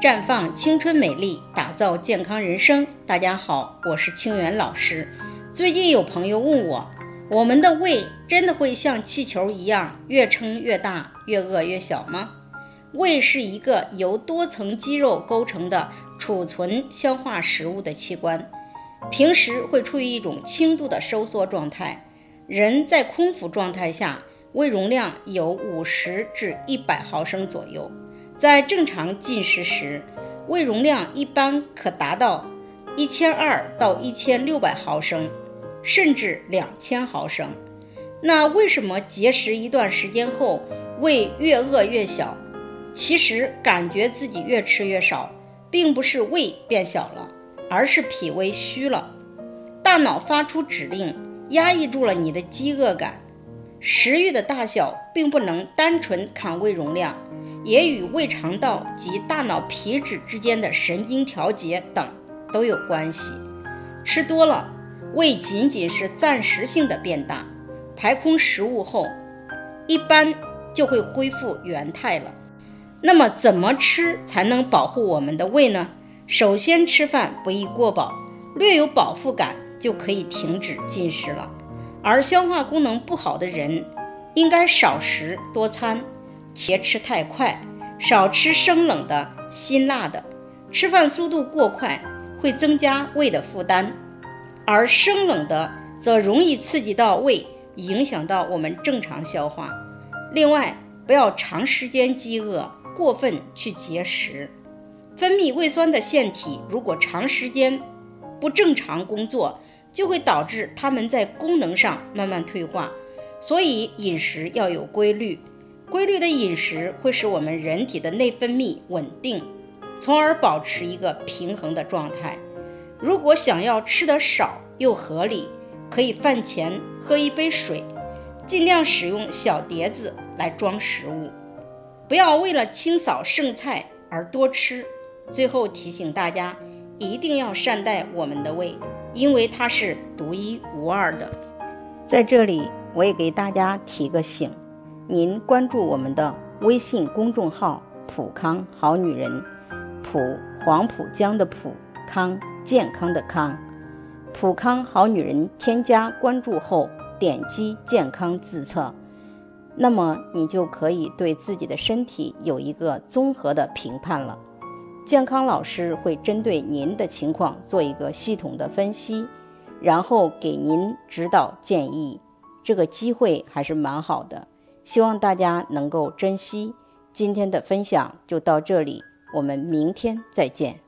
绽放青春美丽，打造健康人生。大家好，我是清源老师。最近有朋友问我，我们的胃真的会像气球一样越撑越大，越饿越小吗？胃是一个由多层肌肉构成的储存、消化食物的器官，平时会处于一种轻度的收缩状态。人在空腹状态下，胃容量有五十至一百毫升左右。在正常进食时，胃容量一般可达到一千二到一千六百毫升，甚至两千毫升。那为什么节食一段时间后，胃越饿越小？其实感觉自己越吃越少，并不是胃变小了，而是脾胃虚了。大脑发出指令，压抑住了你的饥饿感。食欲的大小并不能单纯看胃容量。也与胃肠道及大脑皮质之间的神经调节等都有关系。吃多了，胃仅仅是暂时性的变大，排空食物后，一般就会恢复原态了。那么怎么吃才能保护我们的胃呢？首先，吃饭不宜过饱，略有饱腹感就可以停止进食了。而消化功能不好的人，应该少食多餐。别吃太快，少吃生冷的、辛辣的。吃饭速度过快会增加胃的负担，而生冷的则容易刺激到胃，影响到我们正常消化。另外，不要长时间饥饿，过分去节食。分泌胃酸的腺体如果长时间不正常工作，就会导致它们在功能上慢慢退化。所以饮食要有规律。规律的饮食会使我们人体的内分泌稳定，从而保持一个平衡的状态。如果想要吃得少又合理，可以饭前喝一杯水，尽量使用小碟子来装食物，不要为了清扫剩菜而多吃。最后提醒大家，一定要善待我们的胃，因为它是独一无二的。在这里，我也给大家提个醒。您关注我们的微信公众号“普康好女人”，普黄浦江的普康健康的康，普康好女人添加关注后，点击健康自测，那么你就可以对自己的身体有一个综合的评判了。健康老师会针对您的情况做一个系统的分析，然后给您指导建议。这个机会还是蛮好的。希望大家能够珍惜今天的分享，就到这里，我们明天再见。